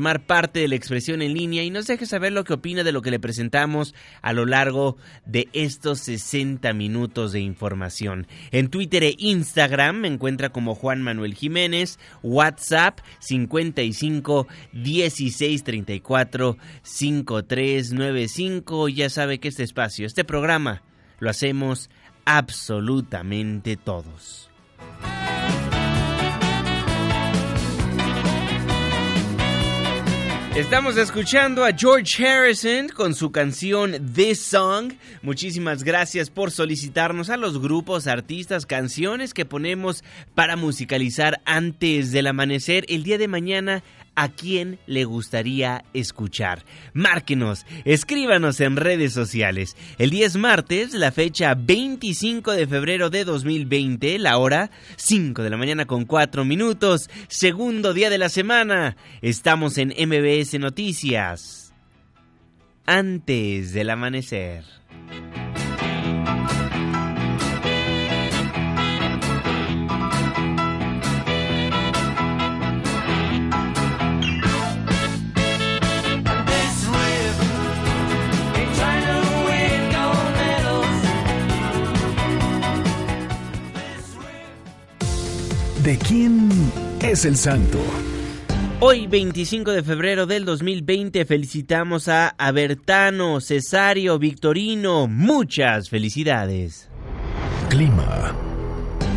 parte de la expresión en línea y nos deje saber lo que opina de lo que le presentamos a lo largo de estos 60 minutos de información. En Twitter e Instagram me encuentra como Juan Manuel Jiménez, WhatsApp 55 16 34 5395. Ya sabe que este espacio, este programa, lo hacemos absolutamente todos. Estamos escuchando a George Harrison con su canción This Song. Muchísimas gracias por solicitarnos a los grupos, artistas, canciones que ponemos para musicalizar antes del amanecer. El día de mañana a quién le gustaría escuchar. Márquenos, escríbanos en redes sociales. El día es martes, la fecha 25 de febrero de 2020, la hora 5 de la mañana con 4 minutos, segundo día de la semana. Estamos en MBS Noticias. Antes del amanecer. ¿De quién es el santo? Hoy, 25 de febrero del 2020, felicitamos a Abertano, Cesario, Victorino. Muchas felicidades. Clima.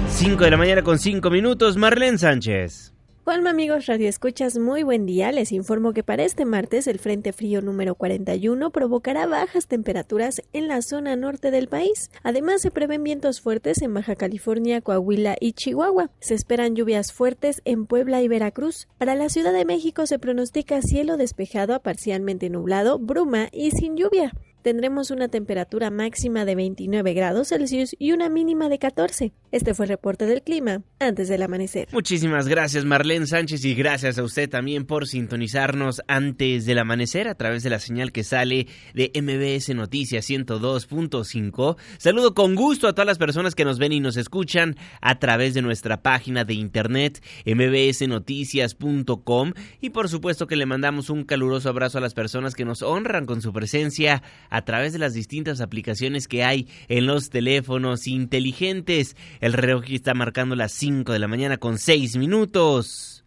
5 de la mañana con 5 minutos, Marlene Sánchez. Hola amigos Radio Escuchas, muy buen día. Les informo que para este martes el Frente Frío número 41 provocará bajas temperaturas en la zona norte del país. Además se prevén vientos fuertes en Baja California, Coahuila y Chihuahua. Se esperan lluvias fuertes en Puebla y Veracruz. Para la Ciudad de México se pronostica cielo despejado a parcialmente nublado, bruma y sin lluvia tendremos una temperatura máxima de 29 grados Celsius y una mínima de 14. Este fue el reporte del clima antes del amanecer. Muchísimas gracias Marlene Sánchez y gracias a usted también por sintonizarnos antes del amanecer a través de la señal que sale de MBS Noticias 102.5. Saludo con gusto a todas las personas que nos ven y nos escuchan a través de nuestra página de internet mbsnoticias.com y por supuesto que le mandamos un caluroso abrazo a las personas que nos honran con su presencia través de las distintas aplicaciones que hay en los teléfonos inteligentes. El reloj está marcando las 5 de la mañana con 6 minutos.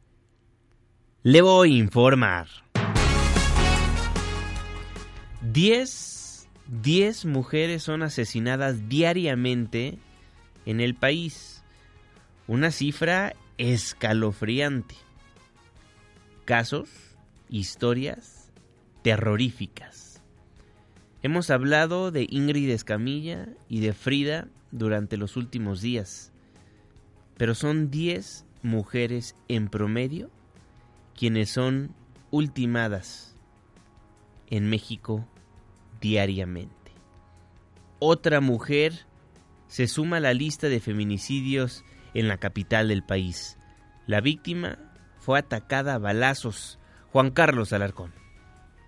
Le voy a informar. 10, 10 mujeres son asesinadas diariamente en el país. Una cifra escalofriante. Casos, historias terroríficas. Hemos hablado de Ingrid Escamilla y de Frida durante los últimos días, pero son 10 mujeres en promedio quienes son ultimadas en México diariamente. Otra mujer se suma a la lista de feminicidios en la capital del país. La víctima fue atacada a balazos. Juan Carlos Alarcón.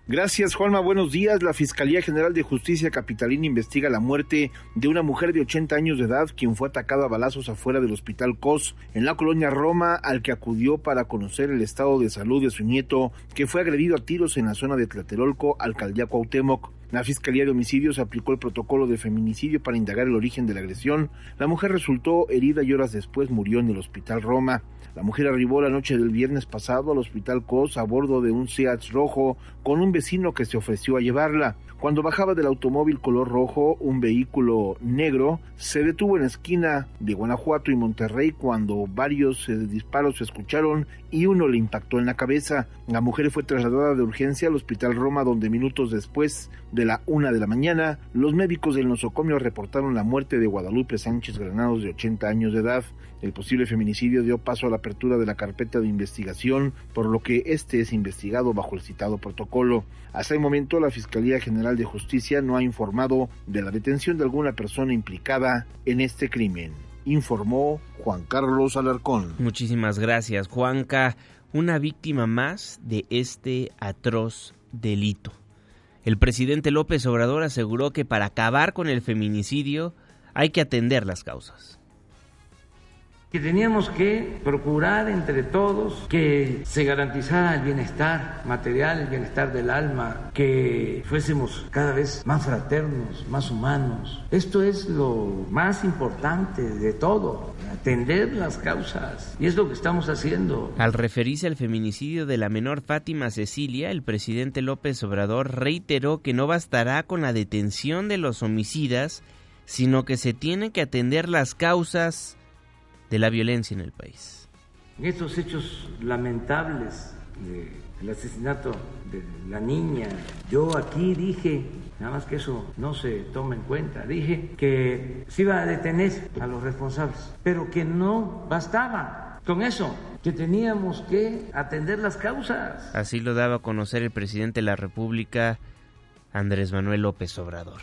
Gracias, Juanma. Buenos días. La Fiscalía General de Justicia Capitalina investiga la muerte de una mujer de 80 años de edad quien fue atacada a balazos afuera del Hospital COS en la colonia Roma, al que acudió para conocer el estado de salud de su nieto, que fue agredido a tiros en la zona de Tlatelolco, alcaldía Cuauhtémoc. La Fiscalía de Homicidios aplicó el protocolo de feminicidio para indagar el origen de la agresión. La mujer resultó herida y horas después murió en el Hospital Roma. La mujer arribó la noche del viernes pasado al Hospital COS a bordo de un Seat rojo con un vecino que se ofreció a llevarla. Cuando bajaba del automóvil color rojo, un vehículo negro se detuvo en la esquina de Guanajuato y Monterrey cuando varios eh, disparos se escucharon y uno le impactó en la cabeza. La mujer fue trasladada de urgencia al Hospital Roma donde minutos después de la una de la mañana, los médicos del nosocomio reportaron la muerte de Guadalupe Sánchez Granados de 80 años de edad. El posible feminicidio dio paso a la apertura de la carpeta de investigación, por lo que este es investigado bajo el citado protocolo. Hasta el momento, la Fiscalía General de Justicia no ha informado de la detención de alguna persona implicada en este crimen, informó Juan Carlos Alarcón. Muchísimas gracias, Juanca. Una víctima más de este atroz delito. El presidente López Obrador aseguró que para acabar con el feminicidio hay que atender las causas que teníamos que procurar entre todos que se garantizara el bienestar material, el bienestar del alma, que fuésemos cada vez más fraternos, más humanos. Esto es lo más importante de todo, atender las causas. Y es lo que estamos haciendo. Al referirse al feminicidio de la menor Fátima Cecilia, el presidente López Obrador reiteró que no bastará con la detención de los homicidas, sino que se tienen que atender las causas de la violencia en el país. En estos hechos lamentables del asesinato de la niña, yo aquí dije, nada más que eso no se toma en cuenta, dije que se iba a detener a los responsables, pero que no bastaba con eso, que teníamos que atender las causas. Así lo daba a conocer el presidente de la República, Andrés Manuel López Obrador.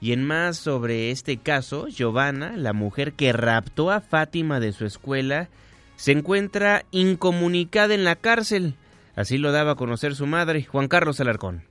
Y en más sobre este caso, Giovanna, la mujer que raptó a Fátima de su escuela, se encuentra incomunicada en la cárcel. Así lo daba a conocer su madre, Juan Carlos Alarcón.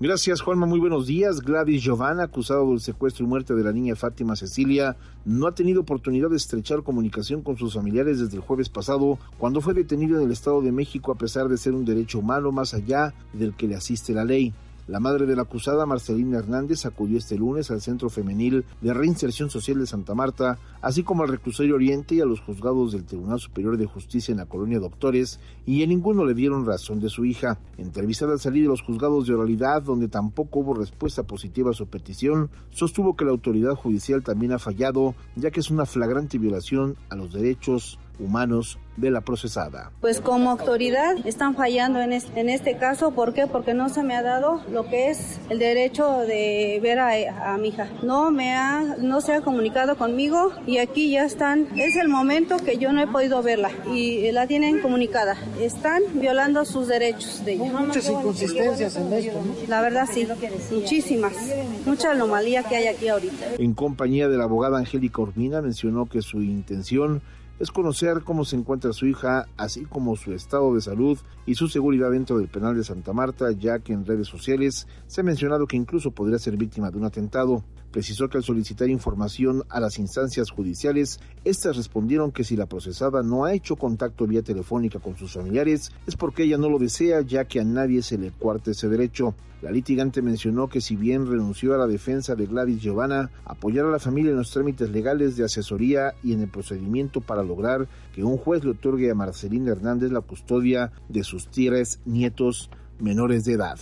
Gracias, Juanma. Muy buenos días. Gladys Giovanna, acusado del secuestro y muerte de la niña Fátima Cecilia, no ha tenido oportunidad de estrechar comunicación con sus familiares desde el jueves pasado, cuando fue detenido en el Estado de México a pesar de ser un derecho humano más allá del que le asiste la ley. La madre de la acusada, Marcelina Hernández, acudió este lunes al Centro Femenil de Reinserción Social de Santa Marta, así como al Reclusorio Oriente y a los juzgados del Tribunal Superior de Justicia en la colonia Doctores, y en ninguno le dieron razón de su hija. Entrevistada al salir de los juzgados de oralidad, donde tampoco hubo respuesta positiva a su petición, sostuvo que la autoridad judicial también ha fallado, ya que es una flagrante violación a los derechos humanos de la procesada. Pues como autoridad están fallando en este, en este caso, ¿por qué? Porque no se me ha dado lo que es el derecho de ver a, mi hija. No me ha, no se ha comunicado conmigo y aquí ya están, es el momento que yo no he podido verla y la tienen comunicada. Están violando sus derechos de ella. Muchas inconsistencias en esto, La verdad sí, muchísimas, mucha anomalía que hay aquí ahorita. En compañía de la abogada Angélica Urbina mencionó que su intención es conocer cómo se encuentra su hija, así como su estado de salud y su seguridad dentro del penal de Santa Marta, ya que en redes sociales se ha mencionado que incluso podría ser víctima de un atentado. Precisó que al solicitar información a las instancias judiciales, éstas respondieron que si la procesada no ha hecho contacto vía telefónica con sus familiares, es porque ella no lo desea, ya que a nadie se le cuarte ese derecho. La litigante mencionó que si bien renunció a la defensa de Gladys Giovanna, apoyará a la familia en los trámites legales de asesoría y en el procedimiento para lograr que un juez le otorgue a Marcelina Hernández la custodia de sus tres nietos menores de edad.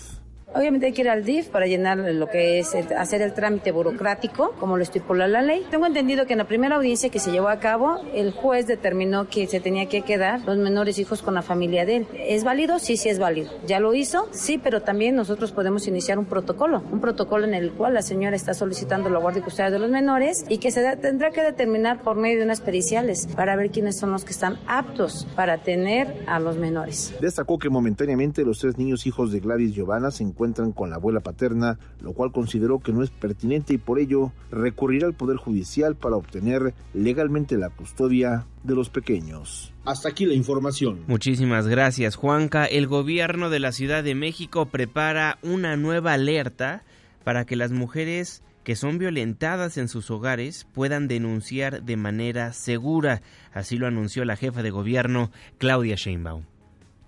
Obviamente hay que ir al DIF para llenar lo que es hacer el trámite burocrático, como lo estipula la ley. Tengo entendido que en la primera audiencia que se llevó a cabo, el juez determinó que se tenía que quedar los menores hijos con la familia de él. ¿Es válido? Sí, sí es válido. ¿Ya lo hizo? Sí, pero también nosotros podemos iniciar un protocolo, un protocolo en el cual la señora está solicitando la guardia y custodia de los menores y que se tendrá que determinar por medio de unas periciales para ver quiénes son los que están aptos para tener a los menores. Destacó que momentáneamente los tres niños hijos de Gladys Giovanna se encuentran con la abuela paterna, lo cual consideró que no es pertinente y por ello recurrirá al Poder Judicial para obtener legalmente la custodia de los pequeños. Hasta aquí la información. Muchísimas gracias, Juanca. El gobierno de la Ciudad de México prepara una nueva alerta para que las mujeres que son violentadas en sus hogares puedan denunciar de manera segura. Así lo anunció la jefa de gobierno, Claudia Sheinbaum.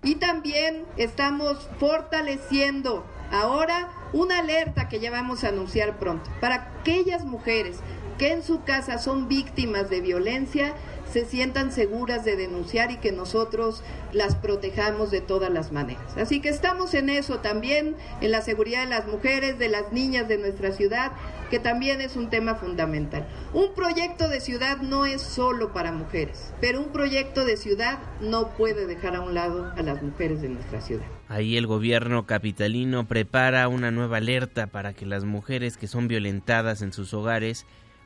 Y también estamos fortaleciendo ahora una alerta que ya vamos a anunciar pronto. Para aquellas mujeres que en su casa son víctimas de violencia se sientan seguras de denunciar y que nosotros las protejamos de todas las maneras. Así que estamos en eso también, en la seguridad de las mujeres, de las niñas de nuestra ciudad, que también es un tema fundamental. Un proyecto de ciudad no es solo para mujeres, pero un proyecto de ciudad no puede dejar a un lado a las mujeres de nuestra ciudad. Ahí el gobierno capitalino prepara una nueva alerta para que las mujeres que son violentadas en sus hogares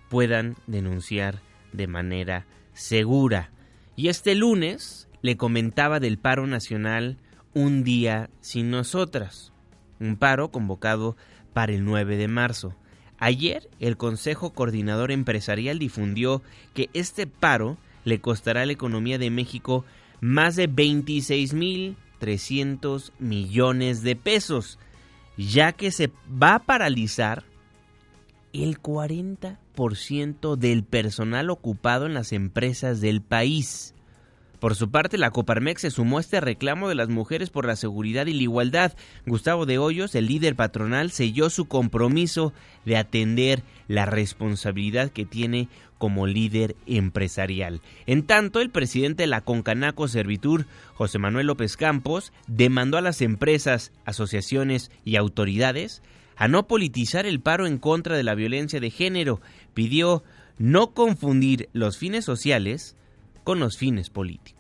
puedan denunciar de manera segura. Y este lunes le comentaba del paro nacional Un día sin nosotras, un paro convocado para el 9 de marzo. Ayer el Consejo Coordinador Empresarial difundió que este paro le costará a la economía de México más de 26.300 millones de pesos, ya que se va a paralizar el 40% del personal ocupado en las empresas del país. Por su parte, la Coparmex se sumó a este reclamo de las mujeres por la seguridad y la igualdad. Gustavo de Hoyos, el líder patronal, selló su compromiso de atender la responsabilidad que tiene como líder empresarial. En tanto, el presidente de la Concanaco Servitur, José Manuel López Campos, demandó a las empresas, asociaciones y autoridades a no politizar el paro en contra de la violencia de género. Pidió no confundir los fines sociales con los fines políticos.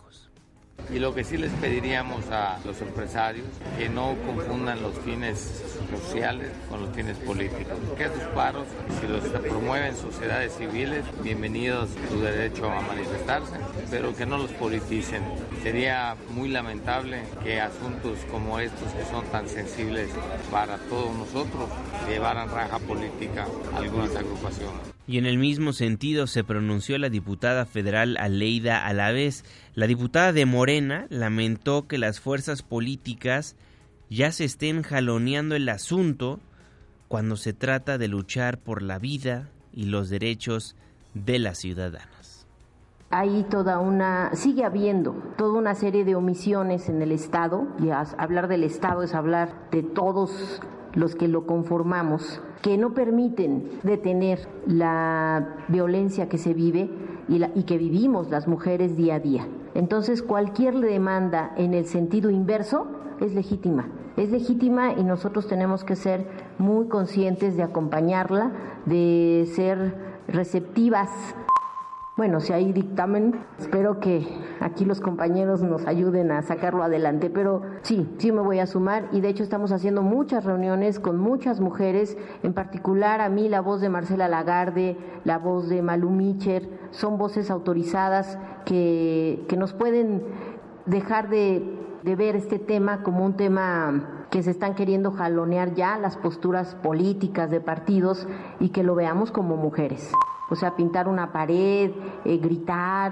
Y lo que sí les pediríamos a los empresarios, que no confundan los fines sociales con los fines políticos. Que esos paros, si los promueven sociedades civiles, bienvenidos su derecho a manifestarse, pero que no los politicen. Sería muy lamentable que asuntos como estos, que son tan sensibles para todos nosotros, llevaran raja política a algunas agrupaciones. Y en el mismo sentido se pronunció la diputada federal Aleida Alavés. La diputada de Morena lamentó que las fuerzas políticas ya se estén jaloneando el asunto cuando se trata de luchar por la vida y los derechos de las ciudadanas. Hay toda una, sigue habiendo toda una serie de omisiones en el Estado, y hablar del Estado es hablar de todos los que lo conformamos, que no permiten detener la violencia que se vive y, la, y, que vivimos las mujeres día a día. Entonces, cualquier demanda en el sentido inverso es legítima. Es legítima y nosotros tenemos que ser muy conscientes de acompañarla, de ser receptivas bueno, si hay dictamen, espero que aquí los compañeros nos ayuden a sacarlo adelante, pero sí, sí me voy a sumar y de hecho estamos haciendo muchas reuniones con muchas mujeres, en particular a mí la voz de Marcela Lagarde, la voz de Malu Micher, son voces autorizadas que, que nos pueden dejar de, de ver este tema como un tema que se están queriendo jalonear ya las posturas políticas de partidos y que lo veamos como mujeres o sea, pintar una pared, eh, gritar,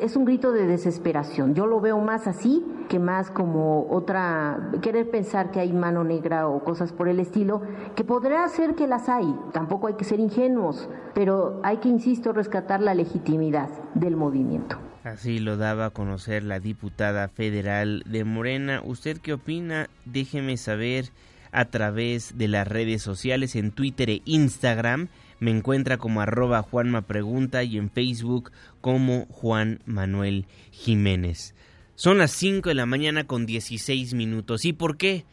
es un grito de desesperación. Yo lo veo más así que más como otra, querer pensar que hay mano negra o cosas por el estilo, que podrá ser que las hay, tampoco hay que ser ingenuos, pero hay que, insisto, rescatar la legitimidad del movimiento. Así lo daba a conocer la diputada federal de Morena. ¿Usted qué opina? Déjeme saber a través de las redes sociales en Twitter e Instagram me encuentra como arroba Juanma Pregunta y en Facebook como Juan Manuel Jiménez. Son las 5 de la mañana con 16 minutos. ¿Y por qué?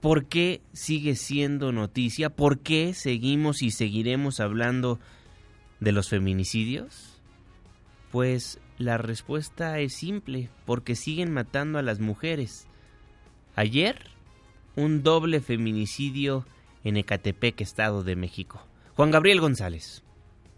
¿Por qué sigue siendo noticia? ¿Por qué seguimos y seguiremos hablando de los feminicidios? Pues la respuesta es simple, porque siguen matando a las mujeres. Ayer, un doble feminicidio en Ecatepec, Estado de México. Juan Gabriel González.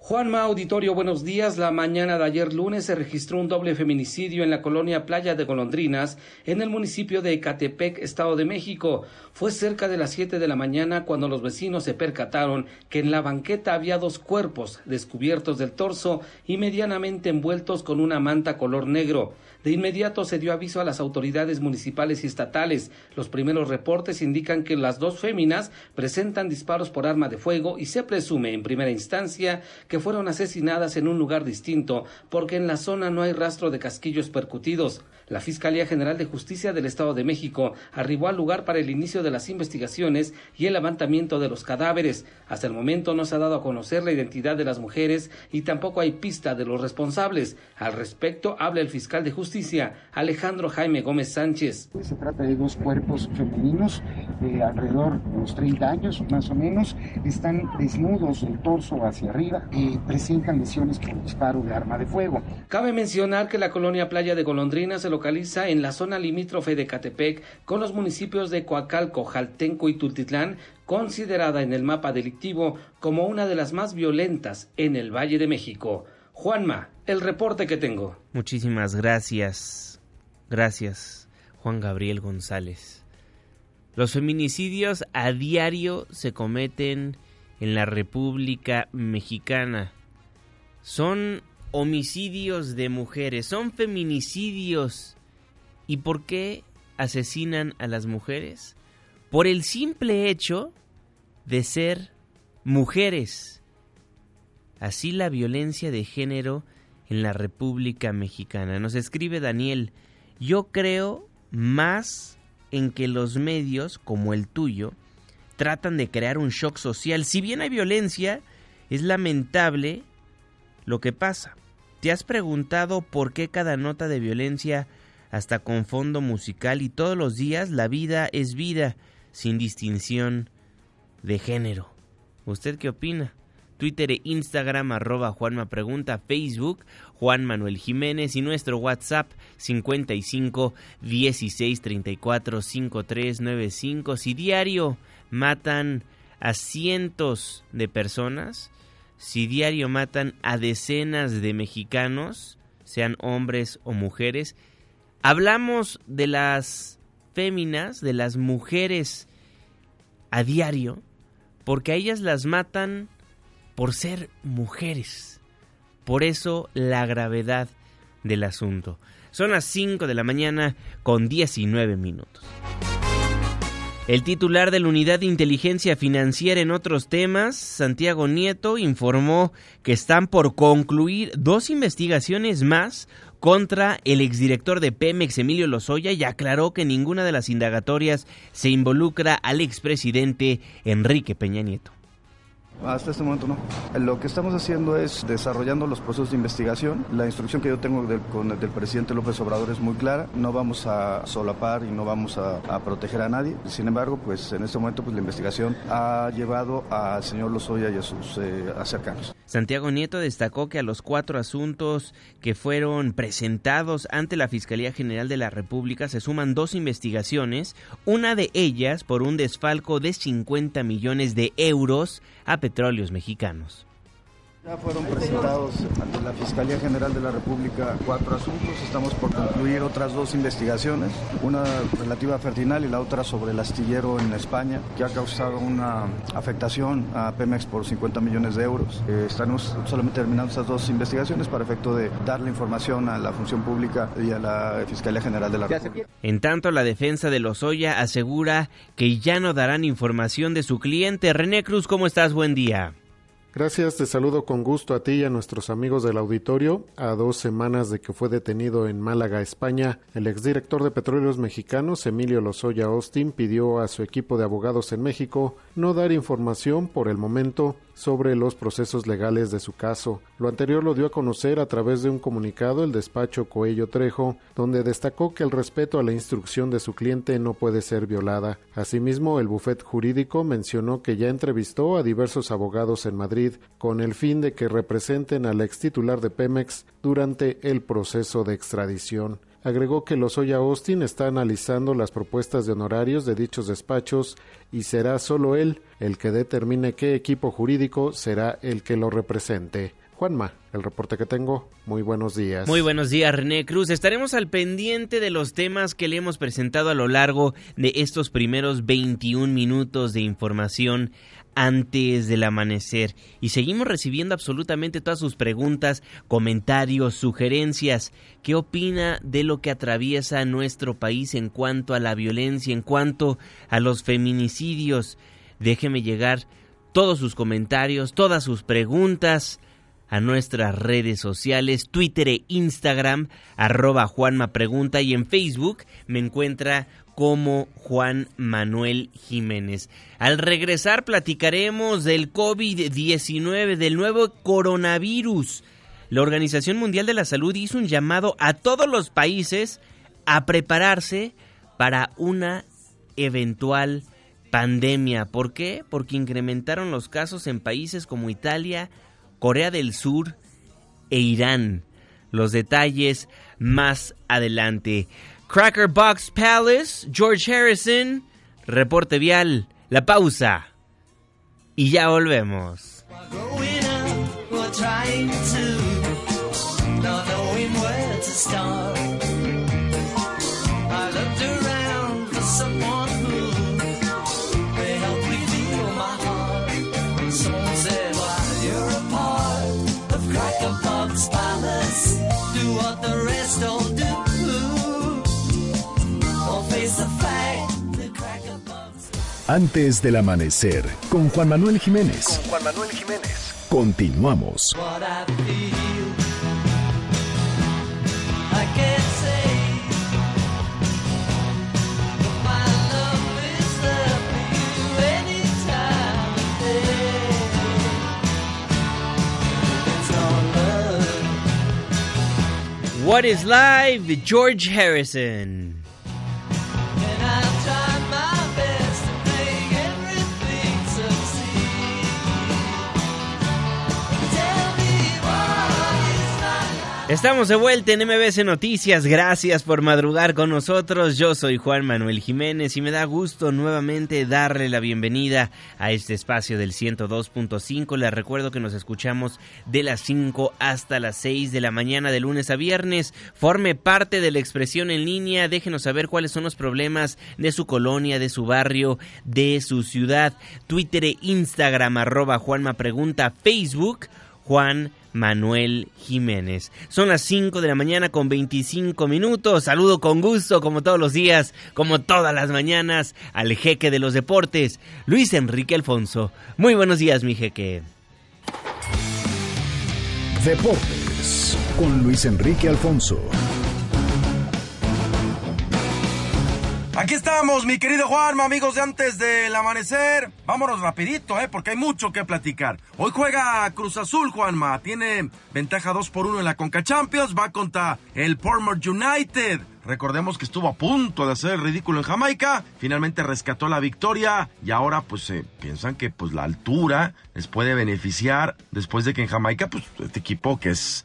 Juanma Auditorio, buenos días. La mañana de ayer lunes se registró un doble feminicidio en la colonia Playa de Golondrinas, en el municipio de Ecatepec, Estado de México. Fue cerca de las 7 de la mañana cuando los vecinos se percataron que en la banqueta había dos cuerpos descubiertos del torso y medianamente envueltos con una manta color negro. De inmediato se dio aviso a las autoridades municipales y estatales. Los primeros reportes indican que las dos féminas presentan disparos por arma de fuego y se presume en primera instancia que fueron asesinadas en un lugar distinto porque en la zona no hay rastro de casquillos percutidos. La Fiscalía General de Justicia del Estado de México arribó al lugar para el inicio de las investigaciones y el levantamiento de los cadáveres. Hasta el momento no se ha dado a conocer la identidad de las mujeres y tampoco hay pista de los responsables. Al respecto habla el fiscal de Justicia, Alejandro Jaime Gómez Sánchez. Se trata de dos cuerpos femeninos de alrededor de unos 30 años más o menos. Están desnudos del torso hacia arriba y presentan lesiones por disparo de arma de fuego. Cabe mencionar que la colonia Playa de Golondrina se localiza en la zona limítrofe de Catepec con los municipios de Coacalco, Jaltenco y Tultitlán, considerada en el mapa delictivo como una de las más violentas en el Valle de México. Juanma, el reporte que tengo. Muchísimas gracias. Gracias, Juan Gabriel González. Los feminicidios a diario se cometen en la República Mexicana. Son homicidios de mujeres, son feminicidios. ¿Y por qué asesinan a las mujeres? Por el simple hecho de ser mujeres. Así la violencia de género en la República Mexicana. Nos escribe Daniel, yo creo más en que los medios, como el tuyo, tratan de crear un shock social. Si bien hay violencia, es lamentable lo que pasa. ¿Te has preguntado por qué cada nota de violencia, hasta con fondo musical y todos los días, la vida es vida, sin distinción de género? ¿Usted qué opina? Twitter e Instagram arroba Juanma Pregunta, Facebook Juan Manuel Jiménez y nuestro WhatsApp 55 16 34 5395. Si diario matan a cientos de personas, si diario matan a decenas de mexicanos, sean hombres o mujeres, hablamos de las féminas, de las mujeres a diario, porque a ellas las matan por ser mujeres. Por eso la gravedad del asunto. Son las 5 de la mañana con 19 minutos. El titular de la Unidad de Inteligencia Financiera en otros temas, Santiago Nieto, informó que están por concluir dos investigaciones más contra el exdirector de Pemex, Emilio Lozoya, y aclaró que ninguna de las indagatorias se involucra al expresidente Enrique Peña Nieto. Hasta este momento no. Lo que estamos haciendo es desarrollando los procesos de investigación. La instrucción que yo tengo del, con el presidente López Obrador es muy clara. No vamos a solapar y no vamos a, a, proteger a nadie. Sin embargo, pues en este momento pues la investigación ha llevado al señor Lozoya y a sus eh, cercanos. Santiago Nieto destacó que a los cuatro asuntos que fueron presentados ante la Fiscalía General de la República se suman dos investigaciones, una de ellas por un desfalco de 50 millones de euros a petróleos mexicanos. Ya fueron presentados ante la Fiscalía General de la República cuatro asuntos. Estamos por concluir otras dos investigaciones, una relativa a Fertinal y la otra sobre el astillero en España, que ha causado una afectación a Pemex por 50 millones de euros. Eh, estamos solamente terminando estas dos investigaciones para efecto de darle información a la función pública y a la Fiscalía General de la República. En tanto, la defensa de Lozoya asegura que ya no darán información de su cliente. René Cruz, ¿cómo estás? Buen día. Gracias, te saludo con gusto a ti y a nuestros amigos del auditorio. A dos semanas de que fue detenido en Málaga, España, el exdirector de Petróleos Mexicanos, Emilio Lozoya Austin, pidió a su equipo de abogados en México no dar información por el momento sobre los procesos legales de su caso. Lo anterior lo dio a conocer a través de un comunicado el despacho Coello Trejo, donde destacó que el respeto a la instrucción de su cliente no puede ser violada. Asimismo, el bufet jurídico mencionó que ya entrevistó a diversos abogados en Madrid con el fin de que representen al ex titular de Pemex durante el proceso de extradición. Agregó que Lozoya Austin está analizando las propuestas de honorarios de dichos despachos y será solo él el que determine qué equipo jurídico será el que lo represente. Juanma, el reporte que tengo. Muy buenos días. Muy buenos días, René Cruz. Estaremos al pendiente de los temas que le hemos presentado a lo largo de estos primeros 21 minutos de información antes del amanecer. Y seguimos recibiendo absolutamente todas sus preguntas, comentarios, sugerencias. ¿Qué opina de lo que atraviesa nuestro país en cuanto a la violencia, en cuanto a los feminicidios? Déjeme llegar todos sus comentarios, todas sus preguntas a nuestras redes sociales, Twitter e Instagram, arroba Juanma y en Facebook me encuentra como Juan Manuel Jiménez. Al regresar platicaremos del COVID-19, del nuevo coronavirus. La Organización Mundial de la Salud hizo un llamado a todos los países a prepararse para una eventual pandemia. ¿Por qué? Porque incrementaron los casos en países como Italia, Corea del Sur e Irán. Los detalles más adelante. Cracker Box Palace, George Harrison, reporte vial, la pausa. Y ya volvemos. Antes del amanecer, con Juan Manuel Jiménez. Con Juan Manuel Jiménez. Continuamos. What is Live, George Harrison. Estamos de vuelta en MBC Noticias. Gracias por madrugar con nosotros. Yo soy Juan Manuel Jiménez y me da gusto nuevamente darle la bienvenida a este espacio del 102.5. Les recuerdo que nos escuchamos de las 5 hasta las 6 de la mañana de lunes a viernes. Forme parte de la expresión en línea. Déjenos saber cuáles son los problemas de su colonia, de su barrio, de su ciudad. Twitter e Instagram arroba Juanma Pregunta. Facebook Juan Manuel Jiménez. Son las 5 de la mañana con 25 minutos. Saludo con gusto, como todos los días, como todas las mañanas, al jeque de los deportes, Luis Enrique Alfonso. Muy buenos días, mi jeque. Deportes con Luis Enrique Alfonso. Aquí estamos, mi querido Juanma, amigos de antes del amanecer. Vámonos rapidito, ¿eh? Porque hay mucho que platicar. Hoy juega Cruz Azul, Juanma. Tiene ventaja 2 por 1 en la Conca Champions. Va contra el Portmore United. Recordemos que estuvo a punto de hacer el ridículo en Jamaica. Finalmente rescató la victoria. Y ahora, pues, eh, piensan que pues la altura les puede beneficiar. Después de que en Jamaica, pues, este equipo que es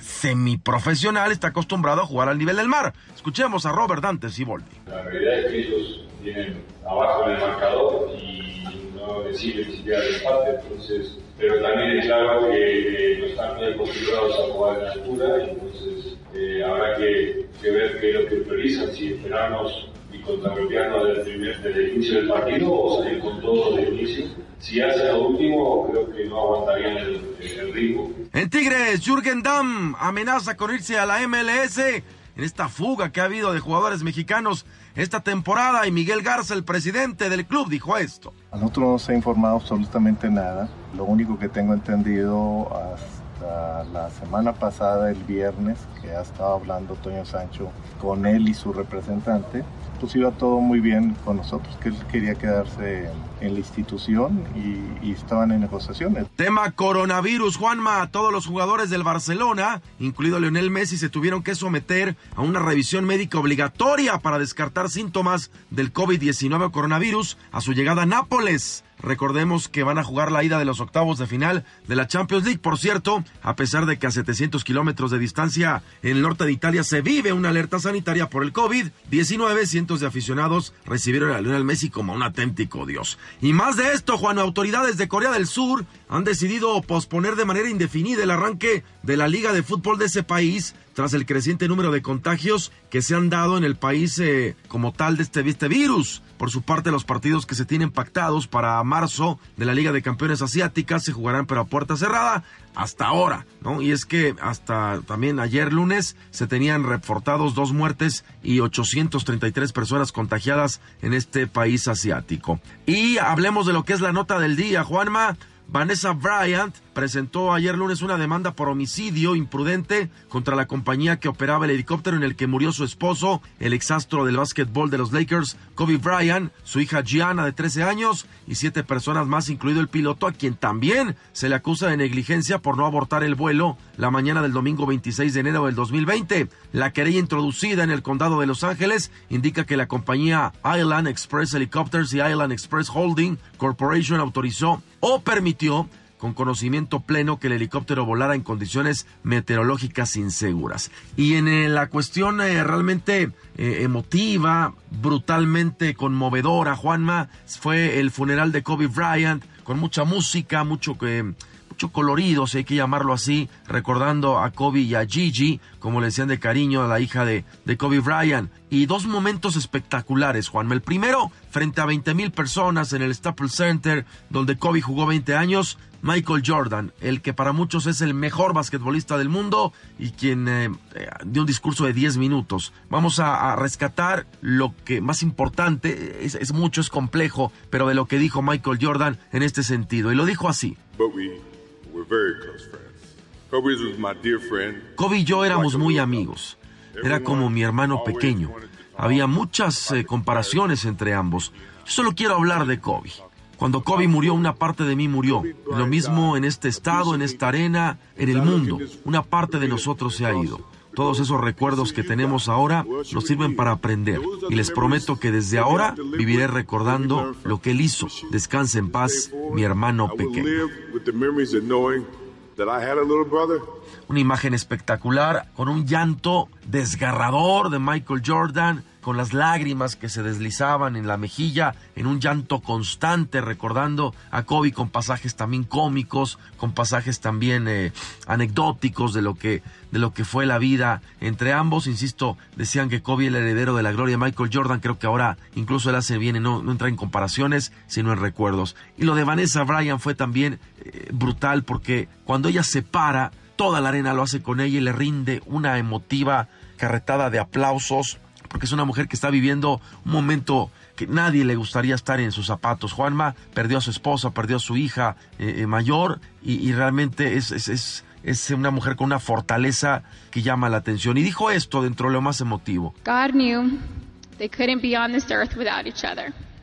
semiprofesional está acostumbrado a jugar al nivel del mar. Escuchemos a Robert Dante Siboldi. La es que ellos vienen abajo en el marcador y no reciben ni siquiera el empate, entonces, pero también es claro que eh, no están muy acostumbrados a jugar en altura y entonces eh, habrá que, que, ver qué es lo que priorizan, si esperarnos y contragolpearnos desde, desde el inicio del partido o salir con todo desde el inicio. Si hacen lo último, creo que no aguantarían el, el ritmo. En Tigres, Jürgen Damm amenaza con irse a la MLS en esta fuga que ha habido de jugadores mexicanos esta temporada y Miguel Garza, el presidente del club, dijo esto. A nosotros no se ha informado absolutamente nada. Lo único que tengo entendido hasta la semana pasada, el viernes, que ha estado hablando Toño Sancho con él y su representante, pues iba todo muy bien con nosotros, que él quería quedarse en la institución y, estaban en negociaciones. Tema coronavirus, Juanma. Todos los jugadores del Barcelona, incluido Lionel Messi, se tuvieron que someter a una revisión médica obligatoria para descartar síntomas del COVID-19 coronavirus a su llegada a Nápoles. Recordemos que van a jugar la ida de los octavos de final de la Champions League. Por cierto, a pesar de que a 700 kilómetros de distancia en el norte de Italia se vive una alerta sanitaria por el COVID-19, cientos de aficionados recibieron a Lionel Messi como un auténtico dios. Y más de esto, Juan, autoridades de Corea del Sur han decidido posponer de manera indefinida el arranque de la Liga de Fútbol de ese país tras el creciente número de contagios que se han dado en el país eh, como tal de este, este virus. Por su parte, los partidos que se tienen pactados para marzo de la Liga de Campeones Asiáticas se jugarán pero a puerta cerrada hasta ahora, ¿no? Y es que hasta también ayer lunes se tenían reportados dos muertes y 833 personas contagiadas en este país asiático. Y hablemos de lo que es la nota del día, Juanma. Vanessa Bryant presentó ayer lunes una demanda por homicidio imprudente contra la compañía que operaba el helicóptero en el que murió su esposo, el exastro del básquetbol de los Lakers, Kobe Bryant, su hija Gianna de 13 años y siete personas más, incluido el piloto, a quien también se le acusa de negligencia por no abortar el vuelo la mañana del domingo 26 de enero del 2020. La querella introducida en el condado de Los Ángeles indica que la compañía Island Express Helicopters y Island Express Holding Corporation autorizó o permitió con conocimiento pleno que el helicóptero volara en condiciones meteorológicas inseguras. Y en eh, la cuestión eh, realmente eh, emotiva, brutalmente conmovedora, Juanma, fue el funeral de Kobe Bryant, con mucha música, mucho que mucho colorido, si hay que llamarlo así, recordando a Kobe y a Gigi, como le decían de cariño a la hija de, de Kobe Bryant. Y dos momentos espectaculares, Juanma. El primero, frente a 20 mil personas en el Staples Center, donde Kobe jugó 20 años, Michael Jordan, el que para muchos es el mejor basquetbolista del mundo y quien eh, eh, dio un discurso de 10 minutos. Vamos a, rescatar lo que más importante, es, mucho, es complejo, pero de lo que dijo Michael Jordan en este sentido. Y lo dijo así. Kobe y yo éramos muy amigos. Era como mi hermano pequeño. Había muchas eh, comparaciones entre ambos. Yo solo quiero hablar de Kobe. Cuando Kobe murió, una parte de mí murió. Lo mismo en este estado, en esta arena, en el mundo. Una parte de nosotros se ha ido. Todos esos recuerdos que tenemos ahora nos sirven para aprender. Y les prometo que desde ahora viviré recordando lo que él hizo. Descanse en paz, mi hermano pequeño. Una imagen espectacular con un llanto desgarrador de Michael Jordan con las lágrimas que se deslizaban en la mejilla, en un llanto constante, recordando a Kobe con pasajes también cómicos, con pasajes también eh, anecdóticos de lo que de lo que fue la vida entre ambos. Insisto, decían que Kobe el heredero de la gloria de Michael Jordan. Creo que ahora incluso él hace bien no, no entra en comparaciones, sino en recuerdos. Y lo de Vanessa Bryan fue también eh, brutal porque cuando ella se para, toda la arena lo hace con ella y le rinde una emotiva carretada de aplausos porque es una mujer que está viviendo un momento que nadie le gustaría estar en sus zapatos. Juanma perdió a su esposa, perdió a su hija eh, eh, mayor y, realmente es, es, es, una mujer con una fortaleza que llama la atención. Y dijo esto dentro de lo más emotivo.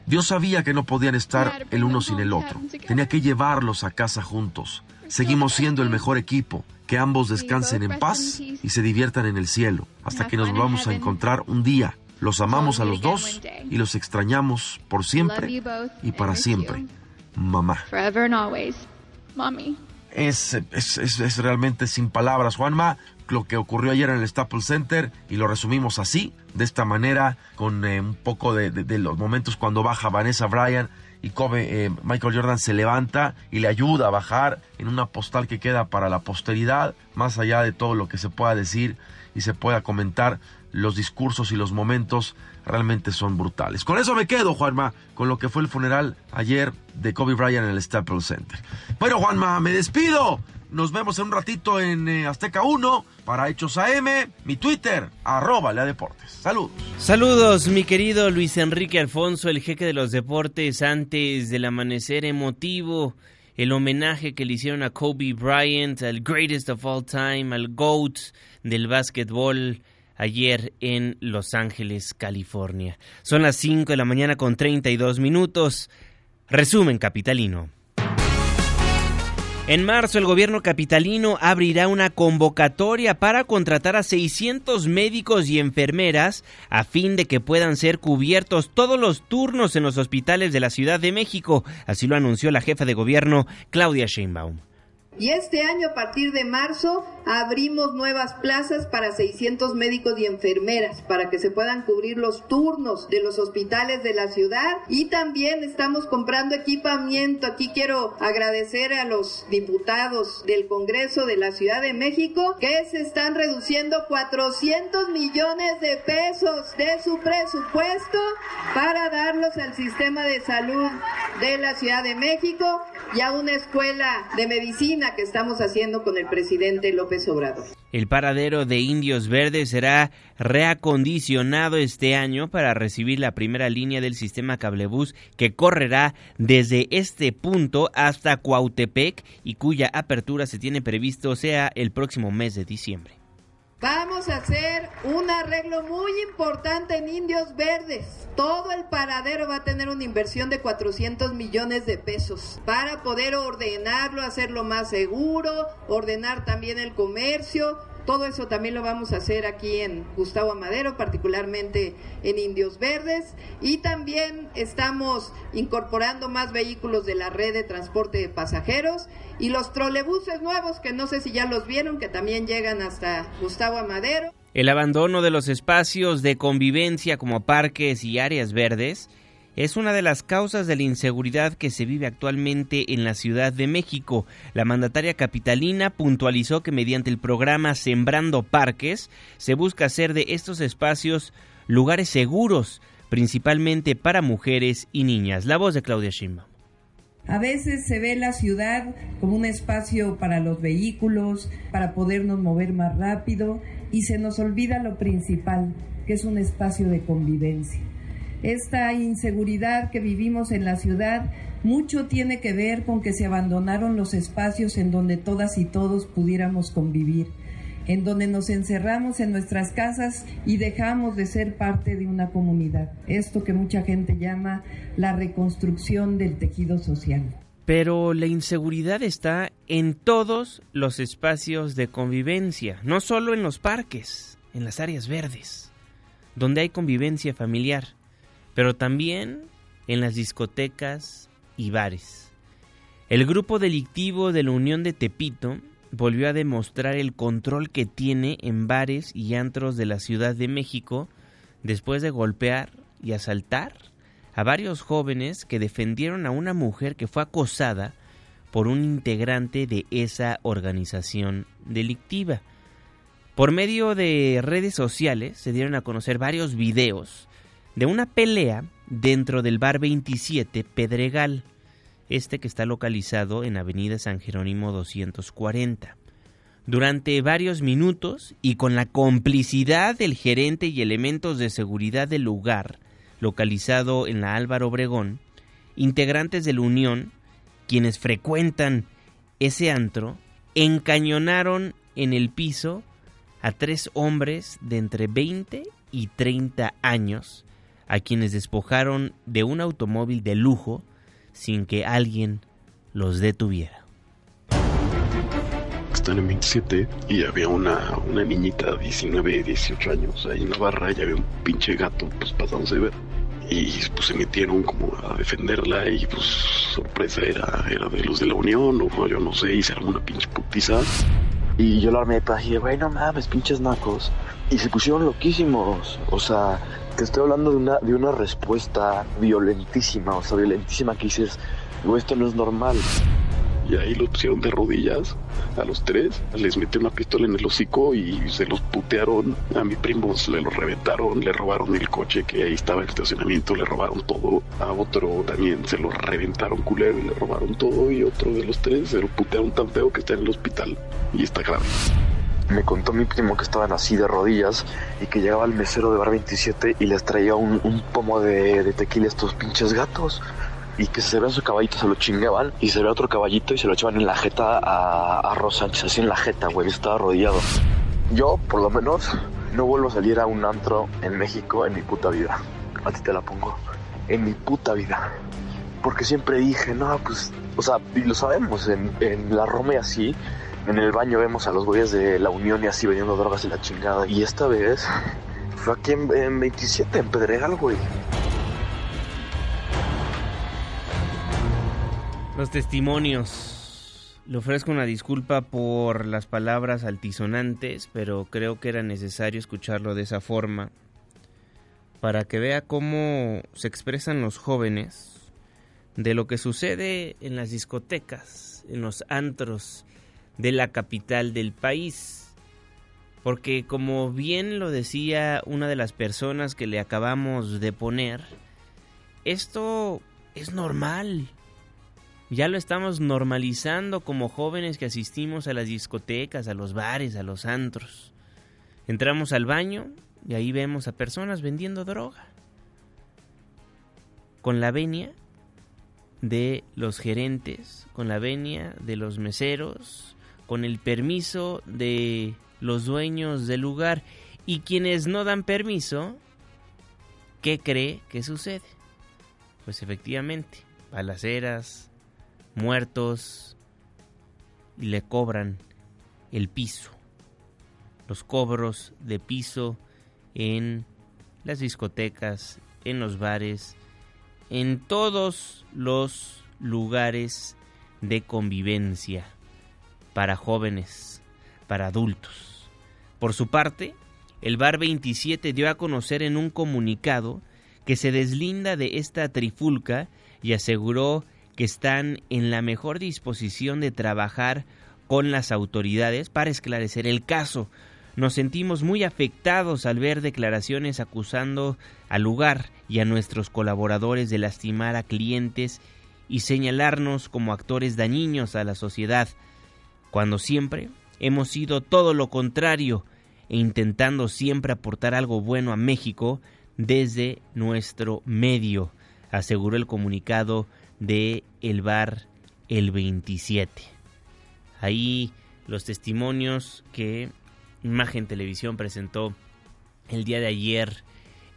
Dios sabía que no podían estar el uno sin el otro. Tenía que llevarlos a casa juntos. Seguimos siendo el mejor equipo. Que ambos descansen en paz y se diviertan en el cielo hasta que nos vamos a encontrar un día. Los amamos a los dos y los extrañamos por siempre y para siempre. Mamá. Es, es, es, realmente sin palabras, Juanma, lo que ocurrió ayer en el Staples Center y lo resumimos así, de esta manera, con eh, un poco de, de, los momentos cuando baja Vanessa Bryan y Kobe, eh, Michael Jordan se levanta y le ayuda a bajar en una postal que queda para la posteridad, más allá de todo lo que se pueda decir y se pueda comentar, los discursos y los momentos realmente son brutales. Con eso me quedo, Juanma, con lo que fue el funeral ayer de Kobe Bryant en el Staples Center. Bueno, Juanma, me despido. Nos vemos en un ratito en eh, Azteca 1 para Hechos AM, mi Twitter, arroba la deportes. Saludos. Saludos, mi querido Luis Enrique Alfonso, el jeque de los deportes, antes del amanecer emotivo, el homenaje que le hicieron a Kobe Bryant, al greatest of all time, al GOAT del básquetbol ayer en Los Ángeles, California. Son las 5 de la mañana con 32 minutos. Resumen capitalino. En marzo, el gobierno capitalino abrirá una convocatoria para contratar a 600 médicos y enfermeras a fin de que puedan ser cubiertos todos los turnos en los hospitales de la Ciudad de México. Así lo anunció la jefa de gobierno, Claudia Sheinbaum. Y este año, a partir de marzo, abrimos nuevas plazas para 600 médicos y enfermeras para que se puedan cubrir los turnos de los hospitales de la ciudad. Y también estamos comprando equipamiento. Aquí quiero agradecer a los diputados del Congreso de la Ciudad de México que se están reduciendo 400 millones de pesos de su presupuesto para darlos al sistema de salud de la Ciudad de México y a una escuela de medicina que estamos haciendo con el presidente López Obrador. El paradero de Indios Verdes será reacondicionado este año para recibir la primera línea del sistema cablebús que correrá desde este punto hasta Cuautepec y cuya apertura se tiene previsto sea el próximo mes de diciembre. Vamos a hacer un arreglo muy importante en Indios Verdes. Todo el paradero va a tener una inversión de 400 millones de pesos para poder ordenarlo, hacerlo más seguro, ordenar también el comercio, todo eso también lo vamos a hacer aquí en Gustavo Amadero, particularmente en Indios Verdes. Y también estamos incorporando más vehículos de la red de transporte de pasajeros y los trolebuses nuevos, que no sé si ya los vieron, que también llegan hasta Gustavo Amadero. El abandono de los espacios de convivencia como parques y áreas verdes es una de las causas de la inseguridad que se vive actualmente en la Ciudad de México. La mandataria capitalina puntualizó que mediante el programa Sembrando Parques se busca hacer de estos espacios lugares seguros, principalmente para mujeres y niñas. La voz de Claudia Shimba. A veces se ve la ciudad como un espacio para los vehículos, para podernos mover más rápido y se nos olvida lo principal, que es un espacio de convivencia. Esta inseguridad que vivimos en la ciudad mucho tiene que ver con que se abandonaron los espacios en donde todas y todos pudiéramos convivir, en donde nos encerramos en nuestras casas y dejamos de ser parte de una comunidad. Esto que mucha gente llama la reconstrucción del tejido social. Pero la inseguridad está en todos los espacios de convivencia, no solo en los parques, en las áreas verdes, donde hay convivencia familiar pero también en las discotecas y bares. El grupo delictivo de la Unión de Tepito volvió a demostrar el control que tiene en bares y antros de la Ciudad de México después de golpear y asaltar a varios jóvenes que defendieron a una mujer que fue acosada por un integrante de esa organización delictiva. Por medio de redes sociales se dieron a conocer varios videos de una pelea dentro del bar 27 Pedregal, este que está localizado en Avenida San Jerónimo 240. Durante varios minutos y con la complicidad del gerente y elementos de seguridad del lugar, localizado en la Álvaro Obregón, integrantes de la Unión, quienes frecuentan ese antro, encañonaron en el piso a tres hombres de entre 20 y 30 años, a quienes despojaron de un automóvil de lujo sin que alguien los detuviera. Están en 27 y había una, una niñita de 19, 18 años ahí en la barra y había un pinche gato pues pasándose de ver. Y pues se metieron como a defenderla y pues sorpresa era, era de los de la Unión o yo no sé, hice alguna pinche putiza. Y yo la armé y dije, güey, no mames, pinches nacos. Y se pusieron loquísimos. O sea, te estoy hablando de una, de una respuesta violentísima, o sea, violentísima que dices, esto no es normal. Y ahí los pusieron de rodillas a los tres, les metió una pistola en el hocico y se los putearon. A mi primo le lo reventaron, le robaron el coche que ahí estaba en el estacionamiento, le robaron todo. A otro también se lo reventaron culero le robaron todo. Y otro de los tres se lo putearon tan feo que está en el hospital y está grave me contó mi primo que estaban así de rodillas y que llegaba el mesero de bar 27 y les traía un, pomo de, tequila a estos pinches gatos. Y que se vean su caballito, se lo chingaban y se ve otro caballito y se lo echaban en la jeta a, a Sánchez, así en la jeta, güey, estaba arrodillado. Yo, por lo menos, no vuelvo a salir a un antro en México en mi puta vida. A ti te la pongo. En mi puta vida. Porque siempre dije, no, pues o sea, y lo sabemos, en, en la Roma y así, en el baño vemos a los güeyes de la Unión y así vendiendo drogas y la chingada. Y esta vez fue aquí en, en 27, en Pedregal, güey. Los testimonios. Le ofrezco una disculpa por las palabras altisonantes, pero creo que era necesario escucharlo de esa forma para que vea cómo se expresan los jóvenes de lo que sucede en las discotecas, en los antros de la capital del país. Porque como bien lo decía una de las personas que le acabamos de poner, esto es normal. Ya lo estamos normalizando como jóvenes que asistimos a las discotecas, a los bares, a los antros. Entramos al baño y ahí vemos a personas vendiendo droga. Con la venia de los gerentes, con la venia de los meseros, con el permiso de los dueños del lugar y quienes no dan permiso, ¿qué cree que sucede? Pues efectivamente, balaceras, muertos y le cobran el piso, los cobros de piso en las discotecas, en los bares, en todos los lugares de convivencia para jóvenes, para adultos. Por su parte, el Bar 27 dio a conocer en un comunicado que se deslinda de esta trifulca y aseguró que están en la mejor disposición de trabajar con las autoridades para esclarecer el caso. Nos sentimos muy afectados al ver declaraciones acusando al lugar y a nuestros colaboradores de lastimar a clientes y señalarnos como actores dañinos a la sociedad, cuando siempre hemos sido todo lo contrario e intentando siempre aportar algo bueno a México desde nuestro medio, aseguró el comunicado de el bar El 27. Ahí los testimonios que Imagen Televisión presentó el día de ayer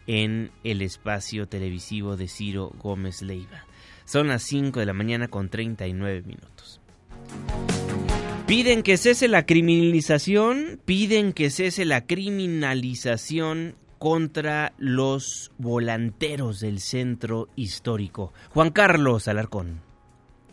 en el espacio televisivo de Ciro Gómez Leiva. Son las 5 de la mañana con 39 minutos. Piden que cese la criminalización, piden que cese la criminalización contra los volanteros del centro histórico. Juan Carlos Alarcón.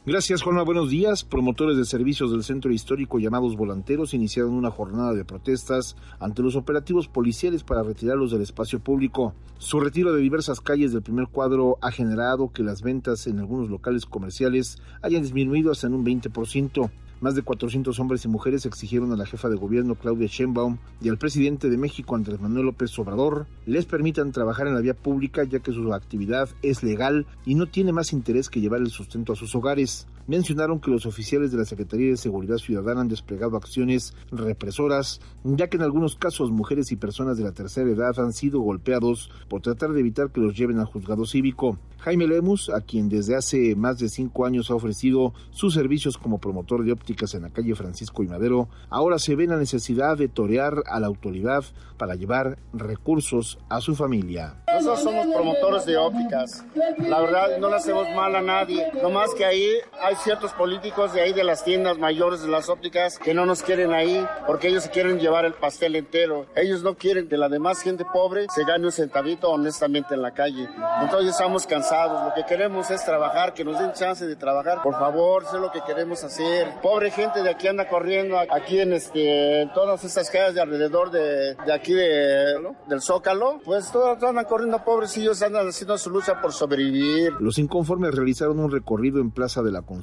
Gracias, Juanma. Buenos días. Promotores de servicios del centro histórico llamados volanteros iniciaron una jornada de protestas ante los operativos policiales para retirarlos del espacio público. Su retiro de diversas calles del primer cuadro ha generado que las ventas en algunos locales comerciales hayan disminuido hasta en un 20%. Más de 400 hombres y mujeres exigieron a la jefa de gobierno Claudia Sheinbaum y al presidente de México Andrés Manuel López Obrador les permitan trabajar en la vía pública ya que su actividad es legal y no tiene más interés que llevar el sustento a sus hogares. Mencionaron que los oficiales de la Secretaría de Seguridad Ciudadana han desplegado acciones represoras, ya que en algunos casos mujeres y personas de la tercera edad han sido golpeados por tratar de evitar que los lleven al juzgado cívico. Jaime Lemus, a quien desde hace más de cinco años ha ofrecido sus servicios como promotor de ópticas en la calle Francisco y Madero, ahora se ve la necesidad de torear a la autoridad para llevar recursos a su familia. Nosotros somos promotores de ópticas. La verdad, no le hacemos mal a nadie. No más que ahí hay ciertos políticos de ahí de las tiendas mayores de las ópticas que no nos quieren ahí porque ellos se quieren llevar el pastel entero. Ellos no quieren que la demás gente pobre se gane un centavito honestamente en la calle. Entonces estamos cansados. Lo que queremos es trabajar, que nos den chance de trabajar. Por favor, eso es lo que queremos hacer. Pobre gente de aquí anda corriendo aquí en este en todas estas calles de alrededor de, de aquí de, del Zócalo. Pues todos andan corriendo pobrecillos, andan haciendo su lucha por sobrevivir. Los inconformes realizaron un recorrido en Plaza de la Constitución.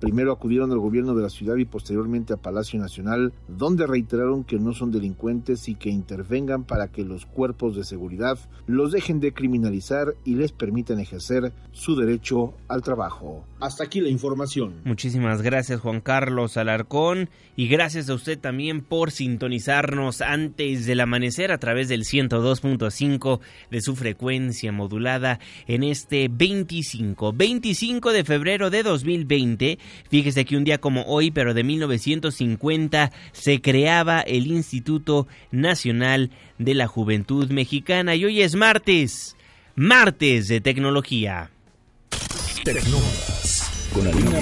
Primero acudieron al gobierno de la ciudad y posteriormente a Palacio Nacional, donde reiteraron que no son delincuentes y que intervengan para que los cuerpos de seguridad los dejen de criminalizar y les permitan ejercer su derecho al trabajo. Hasta aquí la información. Muchísimas gracias Juan Carlos Alarcón y gracias a usted también por sintonizarnos antes del amanecer a través del 102.5 de su frecuencia modulada en este 25, 25 de febrero de 2020. Fíjese que un día como hoy, pero de 1950, se creaba el Instituto Nacional de la Juventud Mexicana y hoy es martes martes de tecnología. Tecnomas. con Alina.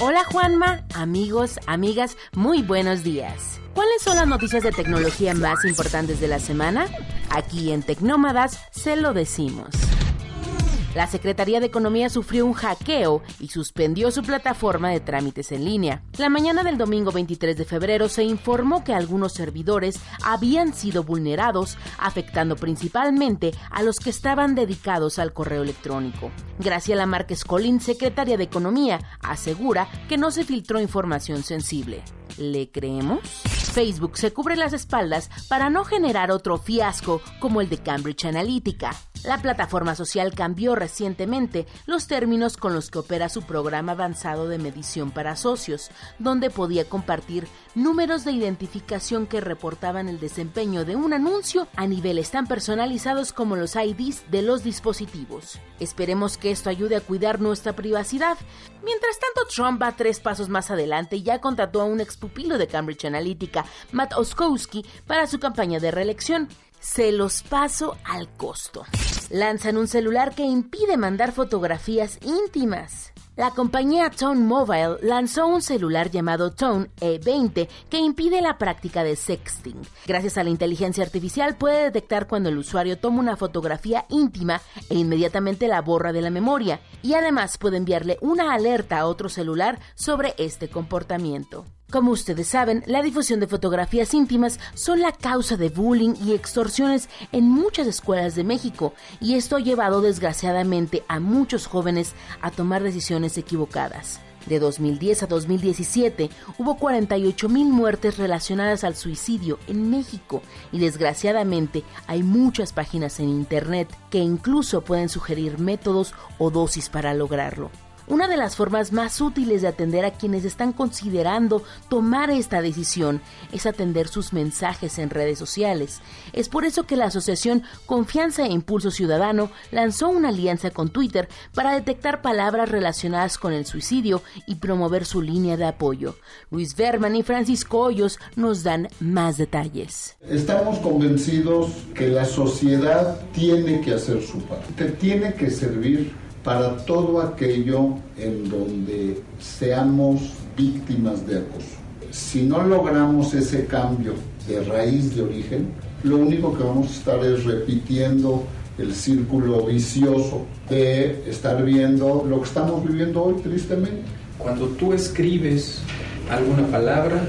Hola Juanma, amigos, amigas, muy buenos días. ¿Cuáles son las noticias de tecnología más importantes de la semana? Aquí en Tecnómadas se lo decimos. La Secretaría de Economía sufrió un hackeo y suspendió su plataforma de trámites en línea. La mañana del domingo 23 de febrero se informó que algunos servidores habían sido vulnerados, afectando principalmente a los que estaban dedicados al correo electrónico. Graciela Márquez Colín, secretaria de Economía, asegura que no se filtró información sensible. ¿Le creemos? Facebook se cubre las espaldas para no generar otro fiasco como el de Cambridge Analytica. La plataforma social cambió recientemente los términos con los que opera su programa avanzado de medición para socios, donde podía compartir números de identificación que reportaban el desempeño de un anuncio a niveles tan personalizados como los IDs de los dispositivos. Esperemos que esto ayude a cuidar nuestra privacidad. Mientras tanto, Trump va tres pasos más adelante y ya contrató a un expupilo de Cambridge Analytica, Matt Oskowski, para su campaña de reelección. Se los paso al costo. Lanzan un celular que impide mandar fotografías íntimas. La compañía Tone Mobile lanzó un celular llamado Tone E20 que impide la práctica de sexting. Gracias a la inteligencia artificial puede detectar cuando el usuario toma una fotografía íntima e inmediatamente la borra de la memoria y además puede enviarle una alerta a otro celular sobre este comportamiento. Como ustedes saben, la difusión de fotografías íntimas son la causa de bullying y extorsiones en muchas escuelas de México, y esto ha llevado desgraciadamente a muchos jóvenes a tomar decisiones equivocadas. De 2010 a 2017 hubo 48 mil muertes relacionadas al suicidio en México y desgraciadamente hay muchas páginas en Internet que incluso pueden sugerir métodos o dosis para lograrlo. Una de las formas más útiles de atender a quienes están considerando tomar esta decisión es atender sus mensajes en redes sociales. Es por eso que la asociación Confianza e Impulso Ciudadano lanzó una alianza con Twitter para detectar palabras relacionadas con el suicidio y promover su línea de apoyo. Luis Berman y Francisco Hoyos nos dan más detalles. Estamos convencidos que la sociedad tiene que hacer su parte, tiene que servir para todo aquello en donde seamos víctimas de acoso. Si no logramos ese cambio de raíz de origen, lo único que vamos a estar es repitiendo el círculo vicioso de estar viendo lo que estamos viviendo hoy tristemente. Cuando tú escribes alguna palabra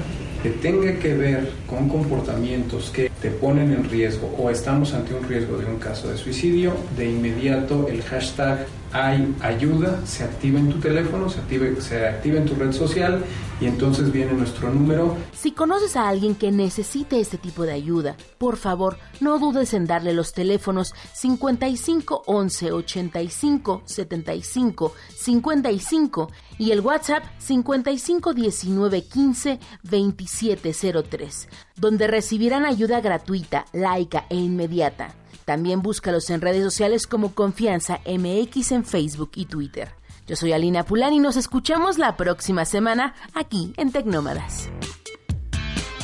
que tenga que ver con comportamientos que te ponen en riesgo o estamos ante un riesgo de un caso de suicidio, de inmediato el hashtag hay ayuda, se activa en tu teléfono, se, active, se activa en tu red social y entonces viene nuestro número. Si conoces a alguien que necesite este tipo de ayuda, por favor, no dudes en darle los teléfonos 55 11 85 75 55 y el WhatsApp 55 19 15 27 03, donde recibirán ayuda gratuita, laica e inmediata. También búscalos en redes sociales como Confianza MX en Facebook y Twitter. Yo soy Alina Pulán y nos escuchamos la próxima semana aquí en Tecnómadas.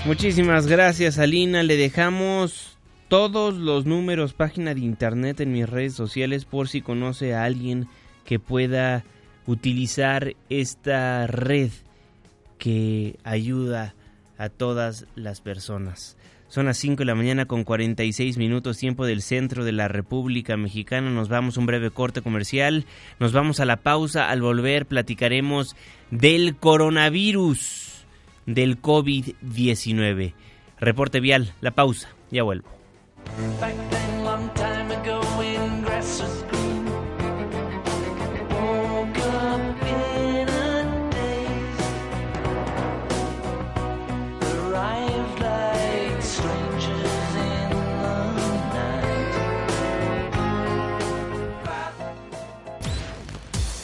Muchísimas gracias Alina, le dejamos todos los números, página de internet en mis redes sociales por si conoce a alguien que pueda utilizar esta red que ayuda a todas las personas. Son las 5 de la mañana con 46 minutos tiempo del centro de la República Mexicana. Nos vamos a un breve corte comercial. Nos vamos a la pausa. Al volver platicaremos del coronavirus, del COVID-19. Reporte vial, la pausa. Ya vuelvo.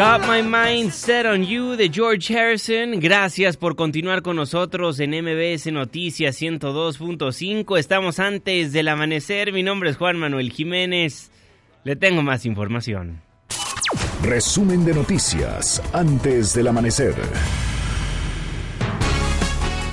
Got My Mind Set on You de George Harrison. Gracias por continuar con nosotros en MBS Noticias 102.5. Estamos antes del amanecer. Mi nombre es Juan Manuel Jiménez. Le tengo más información. Resumen de noticias antes del amanecer.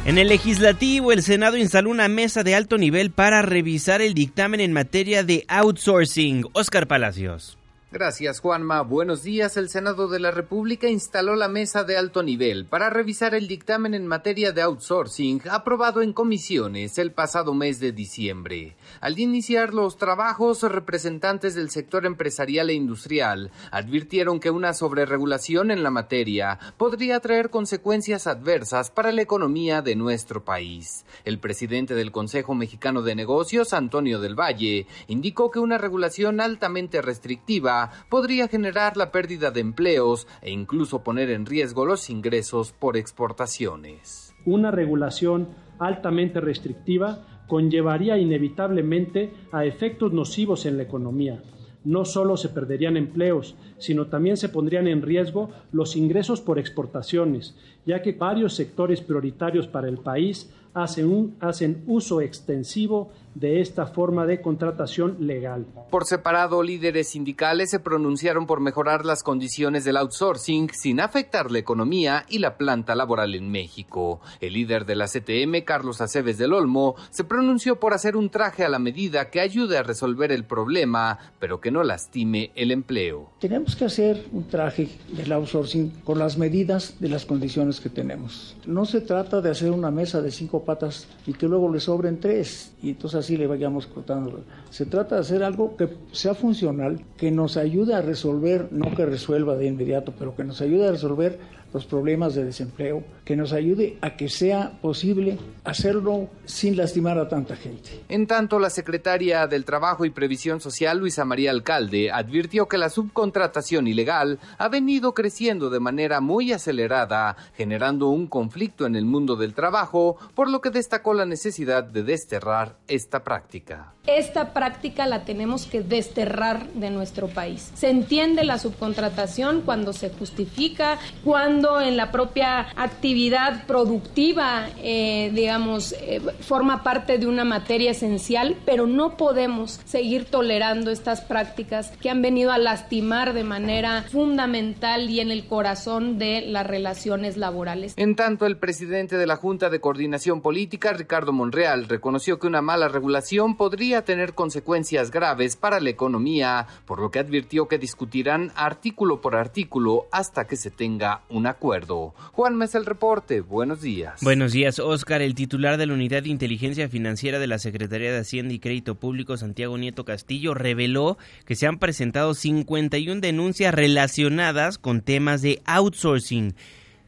En el legislativo, el Senado instaló una mesa de alto nivel para revisar el dictamen en materia de outsourcing. Oscar Palacios. Gracias, Juanma. Buenos días. El Senado de la República instaló la mesa de alto nivel para revisar el dictamen en materia de outsourcing aprobado en comisiones el pasado mes de diciembre. Al iniciar los trabajos, representantes del sector empresarial e industrial advirtieron que una sobreregulación en la materia podría traer consecuencias adversas para la economía de nuestro país. El presidente del Consejo Mexicano de Negocios, Antonio del Valle, indicó que una regulación altamente restrictiva podría generar la pérdida de empleos e incluso poner en riesgo los ingresos por exportaciones. Una regulación altamente restrictiva conllevaría inevitablemente a efectos nocivos en la economía. No solo se perderían empleos, sino también se pondrían en riesgo los ingresos por exportaciones, ya que varios sectores prioritarios para el país hacen, un, hacen uso extensivo de esta forma de contratación legal. Por separado, líderes sindicales se pronunciaron por mejorar las condiciones del outsourcing sin afectar la economía y la planta laboral en México. El líder de la CTM, Carlos Aceves del Olmo, se pronunció por hacer un traje a la medida que ayude a resolver el problema, pero que no lastime el empleo. Tenemos que hacer un traje del outsourcing con las medidas de las condiciones que tenemos. No se trata de hacer una mesa de cinco patas y que luego le sobren tres y entonces así le vayamos cortando. Se trata de hacer algo que sea funcional, que nos ayude a resolver, no que resuelva de inmediato, pero que nos ayude a resolver los problemas de desempleo, que nos ayude a que sea posible hacerlo sin lastimar a tanta gente. En tanto, la secretaria del Trabajo y Previsión Social, Luisa María Alcalde, advirtió que la subcontratación ilegal ha venido creciendo de manera muy acelerada, generando un conflicto en el mundo del trabajo, por lo que destacó la necesidad de desterrar esta práctica. Esta práctica la tenemos que desterrar de nuestro país. Se entiende la subcontratación cuando se justifica, cuando en la propia actividad productiva, eh, digamos, eh, forma parte de una materia esencial, pero no podemos seguir tolerando estas prácticas que han venido a lastimar de manera fundamental y en el corazón de las relaciones laborales. En tanto, el presidente de la Junta de Coordinación Política, Ricardo Monreal, reconoció que una mala regulación podría tener consecuencias graves para la economía, por lo que advirtió que discutirán artículo por artículo hasta que se tenga un acuerdo. Juan Mes el reporte, buenos días. Buenos días, Oscar. El titular de la Unidad de Inteligencia Financiera de la Secretaría de Hacienda y Crédito Público, Santiago Nieto Castillo, reveló que se han presentado 51 denuncias relacionadas con temas de outsourcing.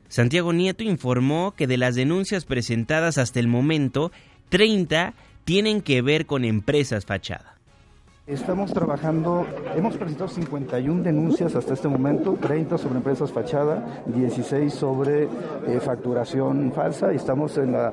Santiago Nieto informó que de las denuncias presentadas hasta el momento, 30 tienen que ver con empresas fachada. Estamos trabajando, hemos presentado 51 denuncias hasta este momento, 30 sobre empresas fachada, 16 sobre eh, facturación falsa y estamos en, la,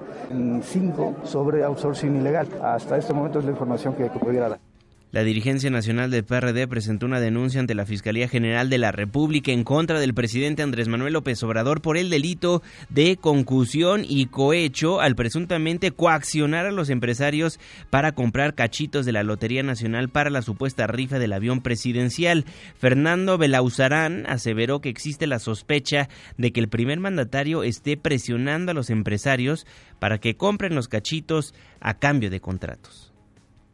5 sobre outsourcing ilegal. Hasta este momento es la información que pudiera dar. La dirigencia nacional del PRD presentó una denuncia ante la Fiscalía General de la República en contra del presidente Andrés Manuel López Obrador por el delito de concusión y cohecho al presuntamente coaccionar a los empresarios para comprar cachitos de la Lotería Nacional para la supuesta rifa del avión presidencial. Fernando Belauzarán aseveró que existe la sospecha de que el primer mandatario esté presionando a los empresarios para que compren los cachitos a cambio de contratos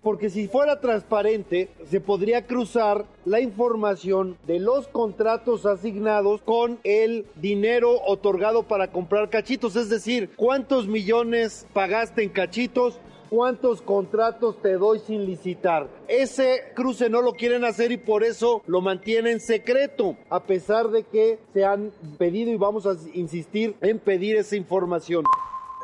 porque si fuera transparente se podría cruzar la información de los contratos asignados con el dinero otorgado para comprar cachitos, es decir, cuántos millones pagaste en cachitos, cuántos contratos te doy sin licitar. Ese cruce no lo quieren hacer y por eso lo mantienen secreto, a pesar de que se han pedido y vamos a insistir en pedir esa información.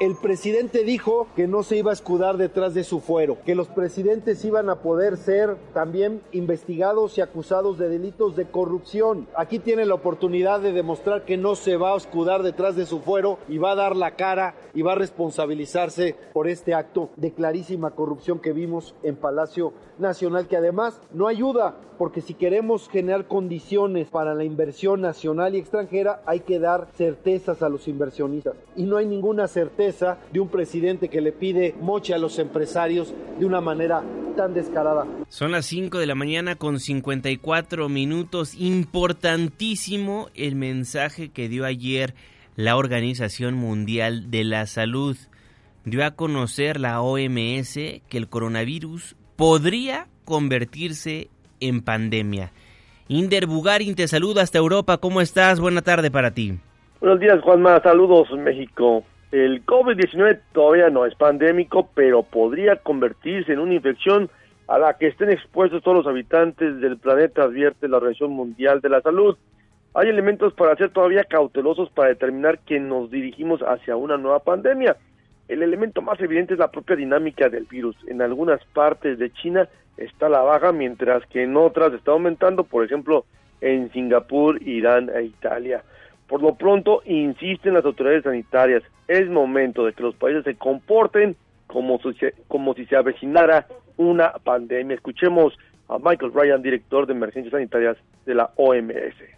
El presidente dijo que no se iba a escudar detrás de su fuero, que los presidentes iban a poder ser también investigados y acusados de delitos de corrupción. Aquí tiene la oportunidad de demostrar que no se va a escudar detrás de su fuero y va a dar la cara y va a responsabilizarse por este acto de clarísima corrupción que vimos en Palacio Nacional, que además no ayuda, porque si queremos generar condiciones para la inversión nacional y extranjera, hay que dar certezas a los inversionistas. Y no hay ninguna certeza de un presidente que le pide moche a los empresarios de una manera tan descarada. Son las 5 de la mañana con 54 minutos. Importantísimo el mensaje que dio ayer la Organización Mundial de la Salud. Dio a conocer la OMS que el coronavirus podría convertirse en pandemia. Inder Bugarin te saluda hasta Europa. ¿Cómo estás? Buena tarde para ti. Buenos días, Juanma. Saludos, México. El COVID-19 todavía no es pandémico, pero podría convertirse en una infección a la que estén expuestos todos los habitantes del planeta, advierte la Organización Mundial de la Salud. Hay elementos para ser todavía cautelosos para determinar que nos dirigimos hacia una nueva pandemia. El elemento más evidente es la propia dinámica del virus. En algunas partes de China está la baja, mientras que en otras está aumentando, por ejemplo, en Singapur, Irán e Italia. Por lo pronto, insisten las autoridades sanitarias, es momento de que los países se comporten como como si se avecinara una pandemia. Escuchemos a Michael Ryan, director de emergencias sanitarias de la OMS.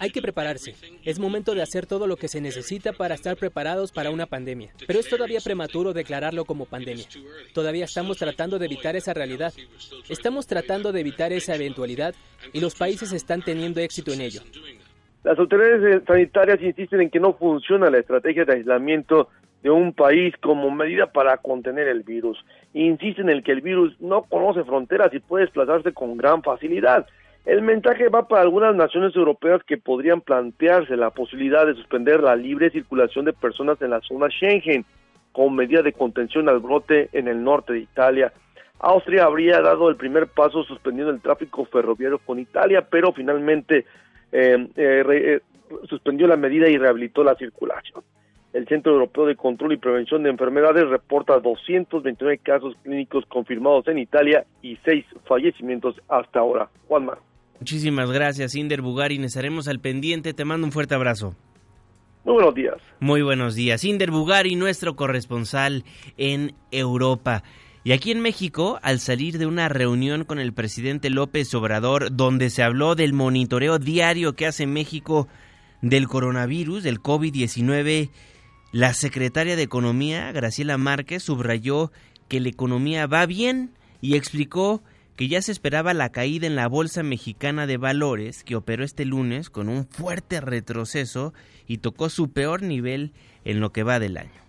Hay que prepararse. Es momento de hacer todo lo que se necesita para estar preparados para una pandemia. Pero es todavía prematuro declararlo como pandemia. Todavía estamos tratando de evitar esa realidad. Estamos tratando de evitar esa eventualidad y los países están teniendo éxito en ello. Las autoridades sanitarias insisten en que no funciona la estrategia de aislamiento de un país como medida para contener el virus. Insisten en que el virus no conoce fronteras y puede desplazarse con gran facilidad. El mensaje va para algunas naciones europeas que podrían plantearse la posibilidad de suspender la libre circulación de personas en la zona Schengen como medida de contención al brote en el norte de Italia. Austria habría dado el primer paso suspendiendo el tráfico ferroviario con Italia, pero finalmente eh, eh, eh, suspendió la medida y rehabilitó la circulación. El Centro Europeo de Control y Prevención de Enfermedades reporta 229 casos clínicos confirmados en Italia y 6 fallecimientos hasta ahora. Juanma. Muchísimas gracias, Inder Bugarin. Estaremos al pendiente. Te mando un fuerte abrazo. Muy buenos días. Muy buenos días. Inder Bugari, nuestro corresponsal en Europa. Y aquí en México, al salir de una reunión con el presidente López Obrador, donde se habló del monitoreo diario que hace México del coronavirus, del COVID-19, la secretaria de Economía, Graciela Márquez, subrayó que la economía va bien y explicó que ya se esperaba la caída en la Bolsa Mexicana de Valores, que operó este lunes con un fuerte retroceso y tocó su peor nivel en lo que va del año.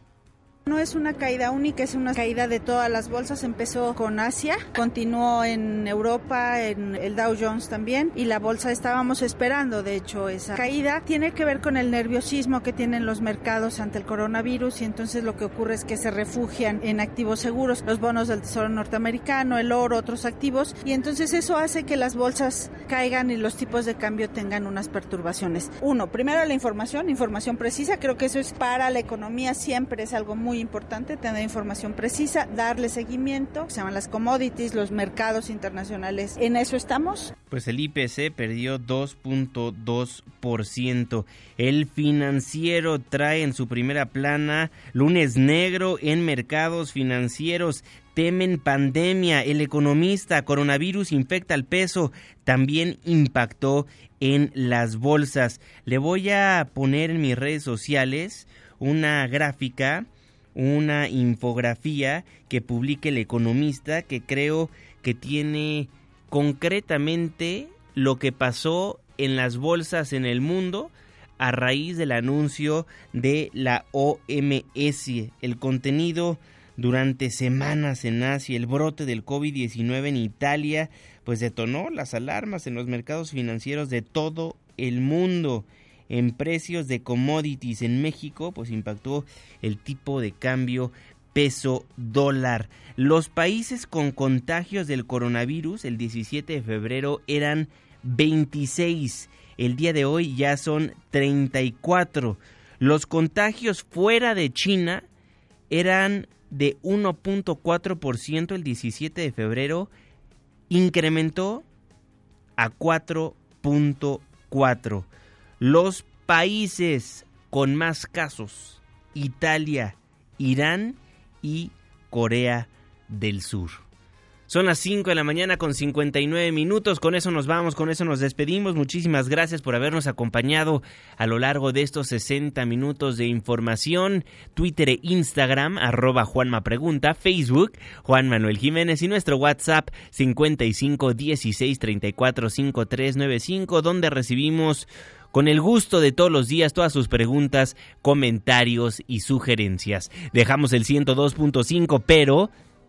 No es una caída única, es una caída de todas las bolsas. Empezó con Asia, continuó en Europa, en el Dow Jones también, y la bolsa estábamos esperando, de hecho, esa caída. Tiene que ver con el nerviosismo que tienen los mercados ante el coronavirus y entonces lo que ocurre es que se refugian en activos seguros, los bonos del Tesoro norteamericano, el oro, otros activos, y entonces eso hace que las bolsas caigan y los tipos de cambio tengan unas perturbaciones. Uno, primero la información, información precisa, creo que eso es para la economía siempre es algo muy importante tener información precisa, darle seguimiento, se llaman las commodities, los mercados internacionales. ¿En eso estamos? Pues el IPC perdió 2.2%. El financiero trae en su primera plana lunes negro en mercados financieros. Temen pandemia. El economista coronavirus infecta al peso. También impactó en las bolsas. Le voy a poner en mis redes sociales una gráfica una infografía que publique el economista que creo que tiene concretamente lo que pasó en las bolsas en el mundo a raíz del anuncio de la OMS. El contenido durante semanas en Asia, el brote del COVID-19 en Italia, pues detonó las alarmas en los mercados financieros de todo el mundo en precios de commodities en México, pues impactó el tipo de cambio peso dólar. Los países con contagios del coronavirus el 17 de febrero eran 26. El día de hoy ya son 34. Los contagios fuera de China eran de 1.4% el 17 de febrero, incrementó a 4.4. Los países con más casos, Italia, Irán y Corea del Sur. Son las 5 de la mañana con 59 minutos. Con eso nos vamos, con eso nos despedimos. Muchísimas gracias por habernos acompañado a lo largo de estos 60 minutos de información. Twitter e Instagram, arroba Juanma Pregunta, Facebook, Juan Manuel Jiménez y nuestro WhatsApp 55 16 34 5395, donde recibimos con el gusto de todos los días todas sus preguntas, comentarios y sugerencias. Dejamos el 102.5, pero